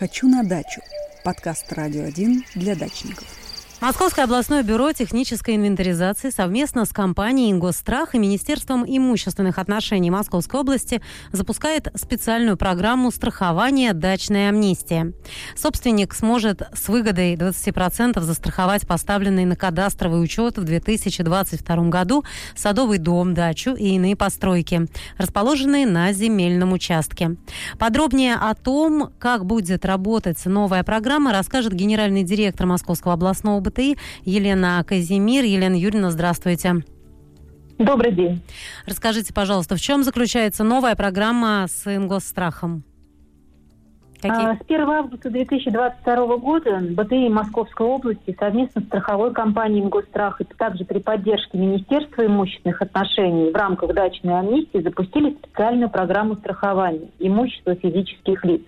«Хочу на дачу» – подкаст «Радио 1» для дачников. Московское областное бюро технической инвентаризации совместно с компанией «Ингосстрах» и Министерством имущественных отношений Московской области запускает специальную программу страхования «Дачная амнистия». Собственник сможет с выгодой 20% застраховать поставленный на кадастровый учет в 2022 году садовый дом, дачу и иные постройки, расположенные на земельном участке. Подробнее о том, как будет работать новая программа, расскажет генеральный директор Московского областного БТИ Елена Казимир. Елена Юрьевна, здравствуйте. Добрый день. Расскажите, пожалуйста, в чем заключается новая программа с Ингосстрахом? Какие? С 1 августа 2022 года БТИ Московской области совместно с страховой компанией «Ингосстрах» и также при поддержке Министерства имущественных отношений в рамках дачной амнистии запустили специальную программу страхования имущества физических лиц.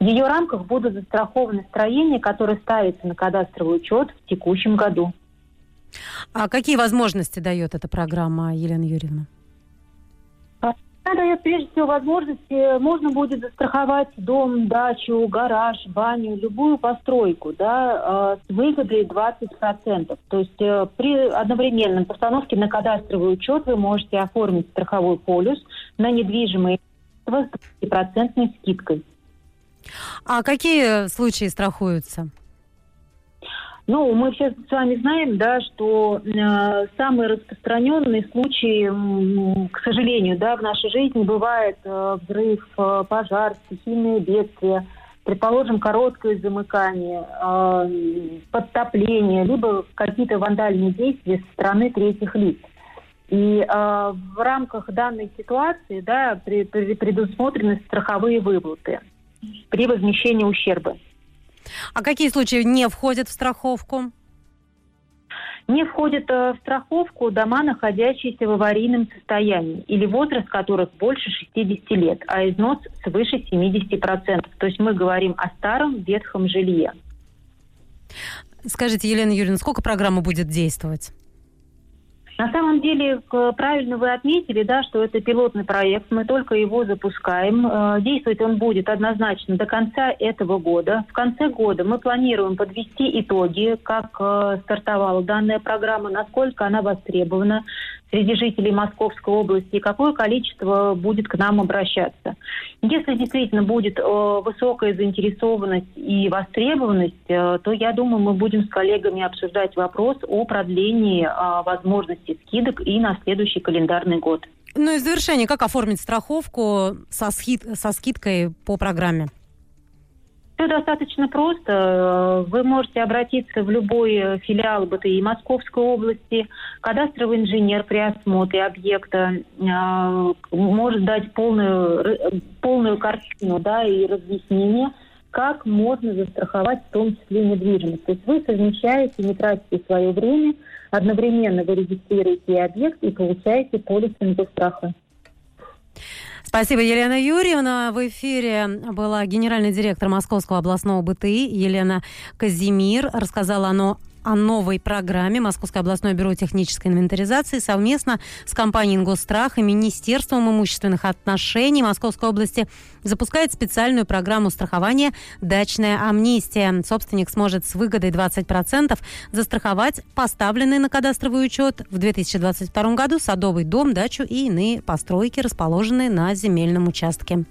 В ее рамках будут застрахованы строения, которые ставятся на кадастровый учет в текущем году. А какие возможности дает эта программа, Елена Юрьевна? Она дает прежде всего возможности, можно будет застраховать дом, дачу, гараж, баню, любую постройку, да, с выгодой 20%. То есть э, при одновременном постановке на кадастровый учет вы можете оформить страховой полюс на недвижимое с 20% скидкой. А какие случаи страхуются? Ну, мы все с вами знаем, да, что э, самые распространенные случаи, э, к сожалению, да, в нашей жизни бывает э, взрыв, э, пожар, стихийные бедствия, предположим, короткое замыкание, э, подтопление, либо какие-то вандальные действия со стороны третьих лиц. И э, в рамках данной ситуации да, при, при, предусмотрены страховые выплаты при возмещении ущерба. А какие случаи не входят в страховку? Не входят э, в страховку дома, находящиеся в аварийном состоянии или возраст которых больше 60 лет, а износ свыше 70%. То есть мы говорим о старом ветхом жилье. Скажите, Елена Юрьевна, сколько программа будет действовать? На самом деле, правильно вы отметили, да, что это пилотный проект, мы только его запускаем. Э, действовать он будет однозначно до конца этого года. В конце года мы планируем подвести итоги, как э, стартовала данная программа, насколько она востребована, среди жителей Московской области и какое количество будет к нам обращаться. Если действительно будет э, высокая заинтересованность и востребованность, э, то я думаю, мы будем с коллегами обсуждать вопрос о продлении э, возможности скидок и на следующий календарный год. Ну и в завершение, как оформить страховку со, скид со скидкой по программе? Все достаточно просто. Вы можете обратиться в любой филиал БТИ Московской области. Кадастровый инженер при осмотре объекта э, может дать полную, полную картину да, и разъяснение, как можно застраховать в том числе недвижимость. То есть вы совмещаете, не тратите свое время, одновременно вы регистрируете объект и получаете полис страха. Спасибо, Елена Юрьевна. В эфире была генеральный директор Московского областного БТИ Елена Казимир. Рассказала она о новой программе Московское областное бюро технической инвентаризации совместно с компанией «Ингосстрах» и Министерством имущественных отношений Московской области запускает специальную программу страхования «Дачная амнистия». Собственник сможет с выгодой 20% застраховать поставленный на кадастровый учет в 2022 году садовый дом, дачу и иные постройки, расположенные на земельном участке.